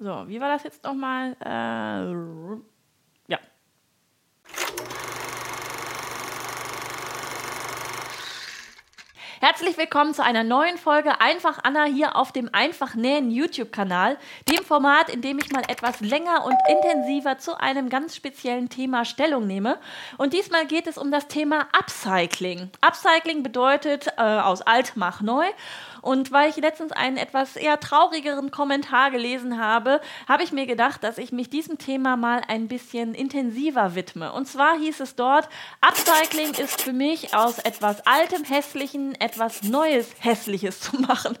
So, wie war das jetzt nochmal? Äh, ja. Herzlich willkommen zu einer neuen Folge Einfach Anna hier auf dem Einfach Nähen YouTube-Kanal, dem Format, in dem ich mal etwas länger und intensiver zu einem ganz speziellen Thema Stellung nehme. Und diesmal geht es um das Thema Upcycling. Upcycling bedeutet äh, aus alt mach neu. Und weil ich letztens einen etwas eher traurigeren Kommentar gelesen habe, habe ich mir gedacht, dass ich mich diesem Thema mal ein bisschen intensiver widme. Und zwar hieß es dort, Upcycling ist für mich aus etwas Altem, Hässlichen etwas Neues, Hässliches zu machen.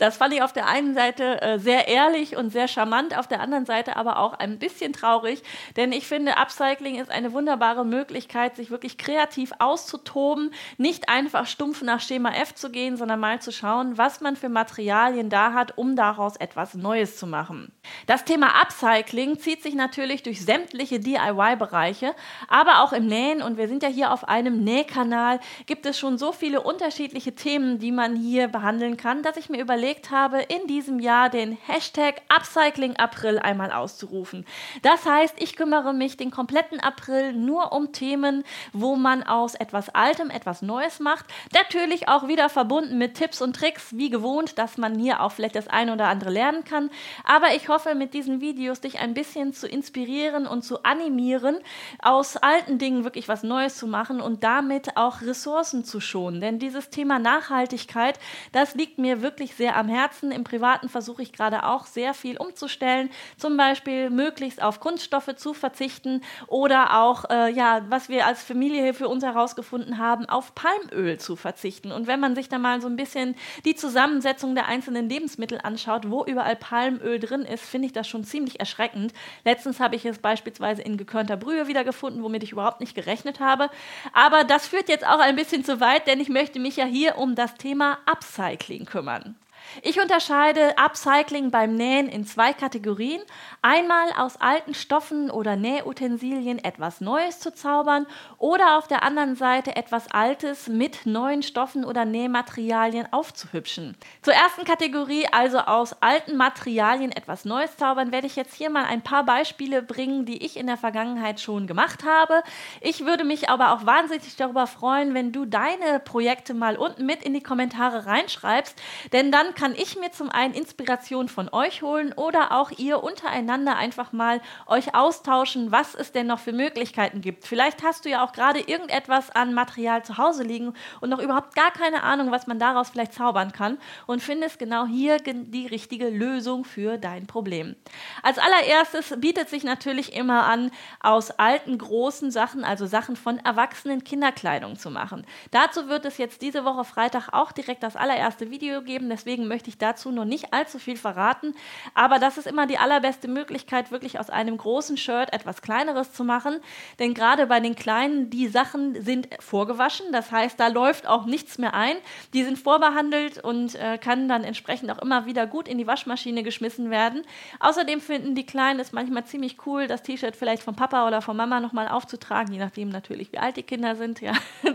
Das fand ich auf der einen Seite äh, sehr ehrlich und sehr charmant, auf der anderen Seite aber auch ein bisschen traurig, denn ich finde, Upcycling ist eine wunderbare Möglichkeit, sich wirklich kreativ auszutoben, nicht einfach stumpf nach Schema F zu gehen, sondern mal zu schauen, was man für Materialien da hat, um daraus etwas Neues zu machen. Das Thema Upcycling zieht sich natürlich durch sämtliche DIY-Bereiche, aber auch im Nähen und wir sind ja hier auf einem Nähkanal, gibt es schon so viele unterschiedliche Themen, die man hier behandeln kann, dass ich mir überlegt habe, in diesem Jahr den Hashtag Upcycling April einmal auszurufen. Das heißt, ich kümmere mich den kompletten April nur um Themen, wo man aus etwas Altem etwas Neues macht. Natürlich auch wieder verbunden mit Tipps und Tricks, wie gewohnt, dass man hier auch vielleicht das eine oder andere lernen kann. Aber ich hoffe, mit diesen Videos dich ein bisschen zu inspirieren und zu animieren, aus alten Dingen wirklich was Neues zu machen und damit auch Ressourcen zu schonen. Denn dieses Thema Nachhaltigkeit, das liegt mir wirklich sehr am Herzen. Im Privaten versuche ich gerade auch sehr viel umzustellen, zum Beispiel möglichst auf Kunststoffe zu verzichten oder auch, äh, ja, was wir als Familie für uns herausgefunden haben, auf Palmöl zu verzichten. Und wenn man sich da mal so ein bisschen die Zusammensetzung der einzelnen Lebensmittel anschaut, wo überall Palmöl drin ist, finde ich das schon ziemlich erschreckend. Letztens habe ich es beispielsweise in gekörnter Brühe wiedergefunden, womit ich überhaupt nicht gerechnet habe. Aber das führt jetzt auch ein bisschen zu weit, denn ich möchte mich ja hier um das Thema Upcycling kümmern. Ich unterscheide Upcycling beim Nähen in zwei Kategorien. Einmal aus alten Stoffen oder Nähutensilien etwas Neues zu zaubern oder auf der anderen Seite etwas Altes mit neuen Stoffen oder Nähmaterialien aufzuhübschen. Zur ersten Kategorie, also aus alten Materialien etwas Neues zaubern, werde ich jetzt hier mal ein paar Beispiele bringen, die ich in der Vergangenheit schon gemacht habe. Ich würde mich aber auch wahnsinnig darüber freuen, wenn du deine Projekte mal unten mit in die Kommentare reinschreibst, denn dann kann ich mir zum einen Inspiration von euch holen oder auch ihr untereinander einfach mal euch austauschen, was es denn noch für Möglichkeiten gibt. Vielleicht hast du ja auch gerade irgendetwas an Material zu Hause liegen und noch überhaupt gar keine Ahnung, was man daraus vielleicht zaubern kann und findest genau hier die richtige Lösung für dein Problem. Als allererstes bietet sich natürlich immer an, aus alten großen Sachen, also Sachen von erwachsenen Kinderkleidung zu machen. Dazu wird es jetzt diese Woche Freitag auch direkt das allererste Video geben, deswegen möchte ich dazu noch nicht allzu viel verraten. Aber das ist immer die allerbeste Möglichkeit, wirklich aus einem großen Shirt etwas Kleineres zu machen. Denn gerade bei den Kleinen, die Sachen sind vorgewaschen. Das heißt, da läuft auch nichts mehr ein. Die sind vorbehandelt und äh, kann dann entsprechend auch immer wieder gut in die Waschmaschine geschmissen werden. Außerdem finden die Kleinen es manchmal ziemlich cool, das T-Shirt vielleicht vom Papa oder von Mama nochmal aufzutragen, je nachdem natürlich, wie alt die Kinder sind. Ja.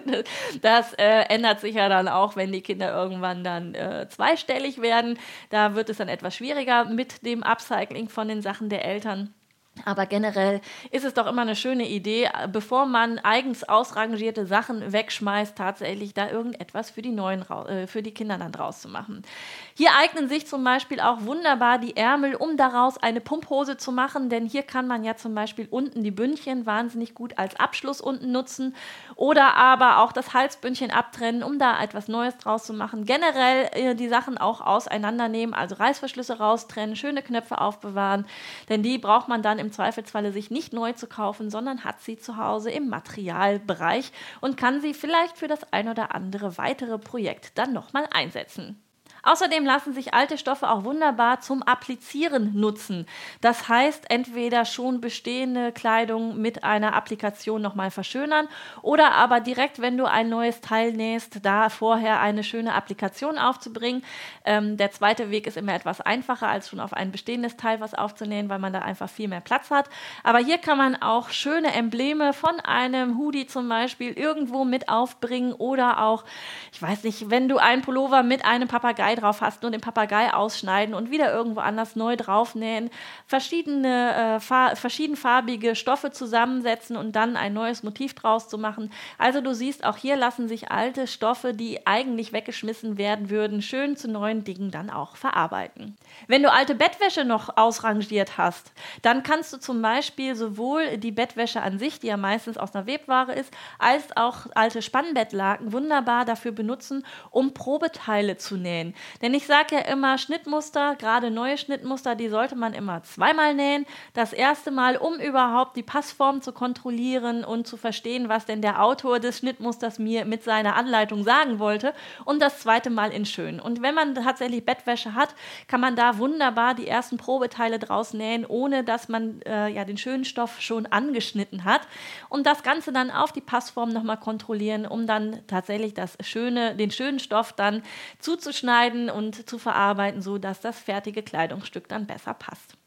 Das äh, ändert sich ja dann auch, wenn die Kinder irgendwann dann äh, zweistellig fällig werden. Da wird es dann etwas schwieriger mit dem Upcycling von den Sachen der Eltern. Aber generell ist es doch immer eine schöne Idee, bevor man eigens ausrangierte Sachen wegschmeißt, tatsächlich da irgendetwas für die neuen, äh, für die Kinder dann draus zu machen. Hier eignen sich zum Beispiel auch wunderbar die Ärmel, um daraus eine Pumphose zu machen, denn hier kann man ja zum Beispiel unten die Bündchen wahnsinnig gut als Abschluss unten nutzen oder aber auch das Halsbündchen abtrennen, um da etwas Neues draus zu machen. Generell äh, die Sachen auch auseinandernehmen, also Reißverschlüsse raustrennen, schöne Knöpfe aufbewahren, denn die braucht man dann im Zweifelsfalle sich nicht neu zu kaufen, sondern hat sie zu Hause im Materialbereich und kann sie vielleicht für das ein oder andere weitere Projekt dann nochmal einsetzen. Außerdem lassen sich alte Stoffe auch wunderbar zum Applizieren nutzen. Das heißt, entweder schon bestehende Kleidung mit einer Applikation nochmal verschönern oder aber direkt, wenn du ein neues Teil nähst, da vorher eine schöne Applikation aufzubringen. Ähm, der zweite Weg ist immer etwas einfacher, als schon auf ein bestehendes Teil was aufzunähen, weil man da einfach viel mehr Platz hat. Aber hier kann man auch schöne Embleme von einem Hoodie zum Beispiel irgendwo mit aufbringen oder auch, ich weiß nicht, wenn du einen Pullover mit einem Papagei Drauf hast, nur den Papagei ausschneiden und wieder irgendwo anders neu draufnähen, verschiedene äh, verschiedenfarbige Stoffe zusammensetzen und dann ein neues Motiv draus zu machen. Also du siehst, auch hier lassen sich alte Stoffe, die eigentlich weggeschmissen werden würden, schön zu neuen Dingen dann auch verarbeiten. Wenn du alte Bettwäsche noch ausrangiert hast, dann kannst du zum Beispiel sowohl die Bettwäsche an sich, die ja meistens aus einer Webware ist, als auch alte Spannbettlaken wunderbar dafür benutzen, um Probeteile zu nähen. Denn ich sage ja immer, Schnittmuster, gerade neue Schnittmuster, die sollte man immer zweimal nähen. Das erste Mal, um überhaupt die Passform zu kontrollieren und zu verstehen, was denn der Autor des Schnittmusters mir mit seiner Anleitung sagen wollte. Und das zweite Mal in schön. Und wenn man tatsächlich Bettwäsche hat, kann man da wunderbar die ersten Probeteile draus nähen, ohne dass man äh, ja den schönen Stoff schon angeschnitten hat. Und das Ganze dann auf die Passform nochmal kontrollieren, um dann tatsächlich das schöne, den schönen Stoff dann zuzuschneiden und zu verarbeiten, so dass das fertige Kleidungsstück dann besser passt.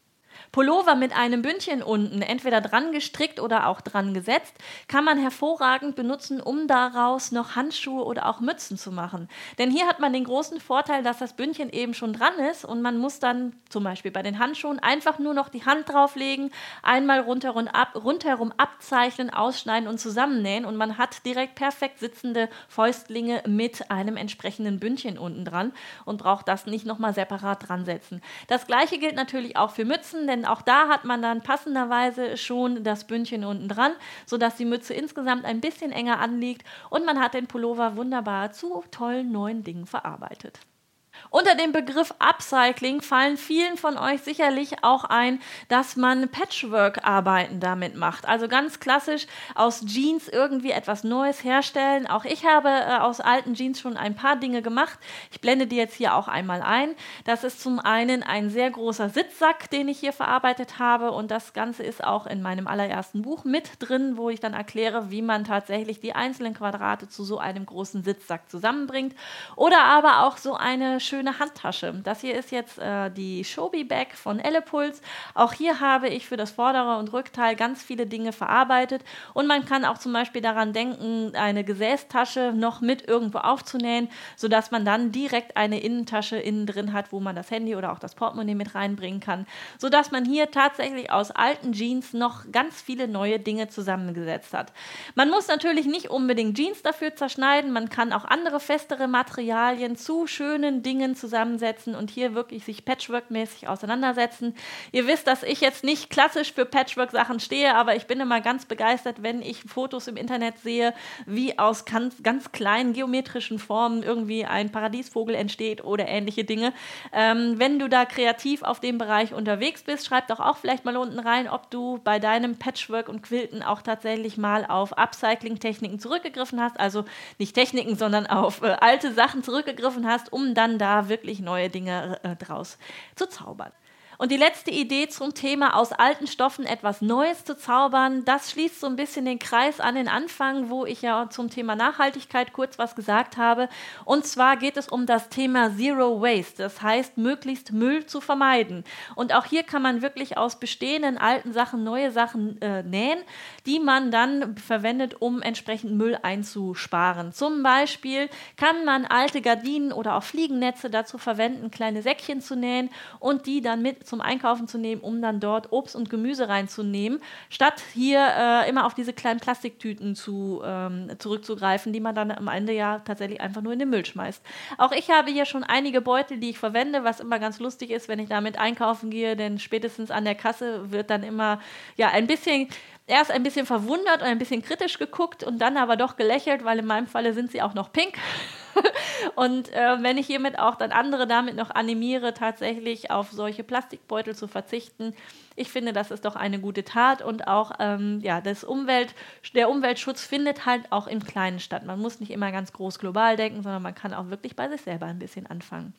Pullover mit einem Bündchen unten, entweder dran gestrickt oder auch dran gesetzt, kann man hervorragend benutzen, um daraus noch Handschuhe oder auch Mützen zu machen. Denn hier hat man den großen Vorteil, dass das Bündchen eben schon dran ist und man muss dann zum Beispiel bei den Handschuhen einfach nur noch die Hand drauflegen, einmal rundherum, ab, rundherum abzeichnen, ausschneiden und zusammennähen und man hat direkt perfekt sitzende Fäustlinge mit einem entsprechenden Bündchen unten dran und braucht das nicht nochmal separat dran setzen. Das gleiche gilt natürlich auch für Mützen, denn auch da hat man dann passenderweise schon das Bündchen unten dran, sodass die Mütze insgesamt ein bisschen enger anliegt und man hat den Pullover wunderbar zu tollen neuen Dingen verarbeitet. Unter dem Begriff Upcycling fallen vielen von euch sicherlich auch ein, dass man Patchwork-Arbeiten damit macht. Also ganz klassisch aus Jeans irgendwie etwas Neues herstellen. Auch ich habe äh, aus alten Jeans schon ein paar Dinge gemacht. Ich blende die jetzt hier auch einmal ein. Das ist zum einen ein sehr großer Sitzsack, den ich hier verarbeitet habe. Und das Ganze ist auch in meinem allerersten Buch mit drin, wo ich dann erkläre, wie man tatsächlich die einzelnen Quadrate zu so einem großen Sitzsack zusammenbringt. Oder aber auch so eine schöne Handtasche. Das hier ist jetzt äh, die Shobi Bag von Ellepuls. Auch hier habe ich für das vordere und Rückteil ganz viele Dinge verarbeitet und man kann auch zum Beispiel daran denken, eine Gesäßtasche noch mit irgendwo aufzunähen, sodass man dann direkt eine Innentasche innen drin hat, wo man das Handy oder auch das Portemonnaie mit reinbringen kann, sodass man hier tatsächlich aus alten Jeans noch ganz viele neue Dinge zusammengesetzt hat. Man muss natürlich nicht unbedingt Jeans dafür zerschneiden, man kann auch andere festere Materialien zu schönen Dingen Dingen zusammensetzen und hier wirklich sich Patchwork-mäßig auseinandersetzen. Ihr wisst, dass ich jetzt nicht klassisch für Patchwork-Sachen stehe, aber ich bin immer ganz begeistert, wenn ich Fotos im Internet sehe, wie aus ganz, ganz kleinen geometrischen Formen irgendwie ein Paradiesvogel entsteht oder ähnliche Dinge. Ähm, wenn du da kreativ auf dem Bereich unterwegs bist, schreib doch auch vielleicht mal unten rein, ob du bei deinem Patchwork und Quilten auch tatsächlich mal auf Upcycling-Techniken zurückgegriffen hast. Also nicht Techniken, sondern auf äh, alte Sachen zurückgegriffen hast, um dann da da wirklich neue Dinge äh, draus zu zaubern. Und die letzte Idee zum Thema aus alten Stoffen etwas Neues zu zaubern, das schließt so ein bisschen den Kreis an den Anfang, wo ich ja zum Thema Nachhaltigkeit kurz was gesagt habe. Und zwar geht es um das Thema Zero Waste, das heißt möglichst Müll zu vermeiden. Und auch hier kann man wirklich aus bestehenden alten Sachen neue Sachen äh, nähen, die man dann verwendet, um entsprechend Müll einzusparen. Zum Beispiel kann man alte Gardinen oder auch Fliegennetze dazu verwenden, kleine Säckchen zu nähen und die dann mit zum Einkaufen zu nehmen, um dann dort Obst und Gemüse reinzunehmen, statt hier äh, immer auf diese kleinen Plastiktüten zu, ähm, zurückzugreifen, die man dann am Ende ja tatsächlich einfach nur in den Müll schmeißt. Auch ich habe hier schon einige Beutel, die ich verwende, was immer ganz lustig ist, wenn ich damit einkaufen gehe, denn spätestens an der Kasse wird dann immer ja ein bisschen erst ein bisschen verwundert und ein bisschen kritisch geguckt und dann aber doch gelächelt, weil in meinem Falle sind sie auch noch pink. und äh, wenn ich hiermit auch dann andere damit noch animiere, tatsächlich auf solche Plastikbeutel zu verzichten, ich finde, das ist doch eine gute Tat und auch ähm, ja, das Umwelt, der Umweltschutz findet halt auch im Kleinen statt. Man muss nicht immer ganz groß global denken, sondern man kann auch wirklich bei sich selber ein bisschen anfangen.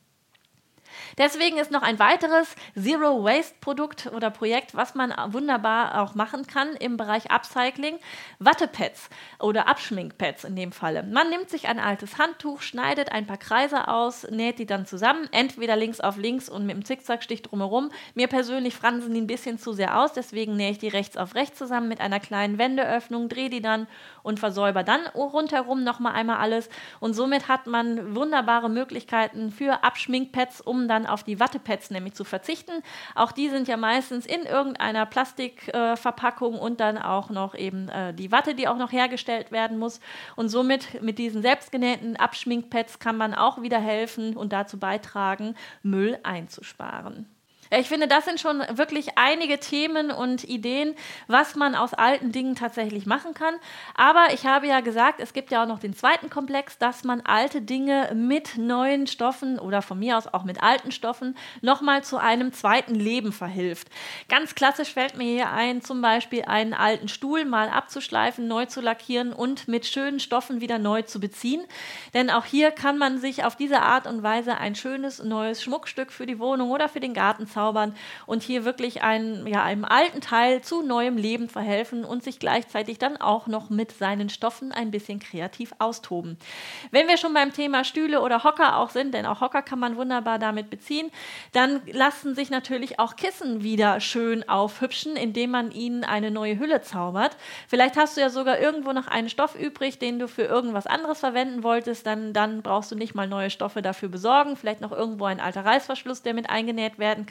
Deswegen ist noch ein weiteres Zero Waste Produkt oder Projekt, was man wunderbar auch machen kann im Bereich Upcycling, Wattepads oder Abschminkpads in dem Falle. Man nimmt sich ein altes Handtuch, schneidet ein paar Kreise aus, näht die dann zusammen, entweder links auf links und mit dem Zickzackstich drumherum. Mir persönlich fransen die ein bisschen zu sehr aus, deswegen nähe ich die rechts auf rechts zusammen mit einer kleinen Wendeöffnung, drehe die dann und versäuber dann rundherum nochmal einmal alles. Und somit hat man wunderbare Möglichkeiten für Abschminkpads, um dann auf die Wattepads nämlich zu verzichten. Auch die sind ja meistens in irgendeiner Plastikverpackung äh, und dann auch noch eben äh, die Watte, die auch noch hergestellt werden muss. Und somit mit diesen selbstgenähten Abschminkpads kann man auch wieder helfen und dazu beitragen, Müll einzusparen. Ich finde, das sind schon wirklich einige Themen und Ideen, was man aus alten Dingen tatsächlich machen kann. Aber ich habe ja gesagt, es gibt ja auch noch den zweiten Komplex, dass man alte Dinge mit neuen Stoffen oder von mir aus auch mit alten Stoffen nochmal zu einem zweiten Leben verhilft. Ganz klassisch fällt mir hier ein, zum Beispiel einen alten Stuhl mal abzuschleifen, neu zu lackieren und mit schönen Stoffen wieder neu zu beziehen. Denn auch hier kann man sich auf diese Art und Weise ein schönes neues Schmuckstück für die Wohnung oder für den Garten zaubern zaubern und hier wirklich ein, ja, einem alten Teil zu neuem Leben verhelfen und sich gleichzeitig dann auch noch mit seinen Stoffen ein bisschen kreativ austoben. Wenn wir schon beim Thema Stühle oder Hocker auch sind, denn auch Hocker kann man wunderbar damit beziehen, dann lassen sich natürlich auch Kissen wieder schön aufhübschen, indem man ihnen eine neue Hülle zaubert. Vielleicht hast du ja sogar irgendwo noch einen Stoff übrig, den du für irgendwas anderes verwenden wolltest, dann, dann brauchst du nicht mal neue Stoffe dafür besorgen. Vielleicht noch irgendwo ein alter Reißverschluss, der mit eingenäht werden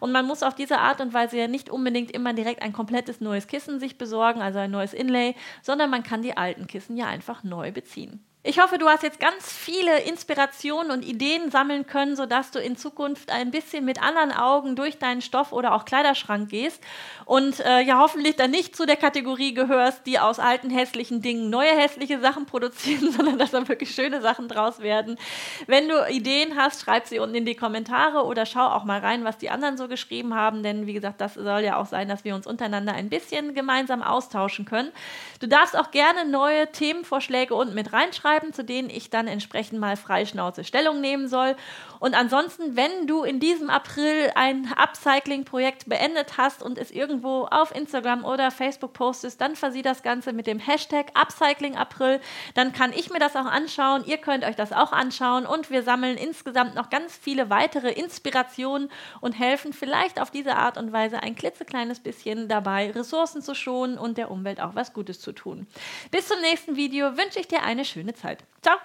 Und man muss auf diese Art und Weise ja nicht unbedingt immer direkt ein komplettes neues Kissen sich besorgen, also ein neues Inlay, sondern man kann die alten Kissen ja einfach neu beziehen. Ich hoffe, du hast jetzt ganz viele Inspirationen und Ideen sammeln können, sodass du in Zukunft ein bisschen mit anderen Augen durch deinen Stoff oder auch Kleiderschrank gehst und äh, ja hoffentlich dann nicht zu der Kategorie gehörst, die aus alten hässlichen Dingen neue hässliche Sachen produzieren, sondern dass da wirklich schöne Sachen draus werden. Wenn du Ideen hast, schreib sie unten in die Kommentare oder schau auch mal rein, was die anderen so geschrieben haben, denn wie gesagt, das soll ja auch sein, dass wir uns untereinander ein bisschen gemeinsam austauschen können. Du darfst auch gerne neue Themenvorschläge unten mit reinschreiben schreiben, zu denen ich dann entsprechend mal freischnauze Stellung nehmen soll. Und ansonsten, wenn du in diesem April ein Upcycling-Projekt beendet hast und es irgendwo auf Instagram oder Facebook postest, dann versieh das Ganze mit dem Hashtag UpcyclingApril. Dann kann ich mir das auch anschauen. Ihr könnt euch das auch anschauen und wir sammeln insgesamt noch ganz viele weitere Inspirationen und helfen vielleicht auf diese Art und Weise ein klitzekleines bisschen dabei, Ressourcen zu schonen und der Umwelt auch was Gutes zu tun. Bis zum nächsten Video wünsche ich dir eine schöne Zeit. Ciao!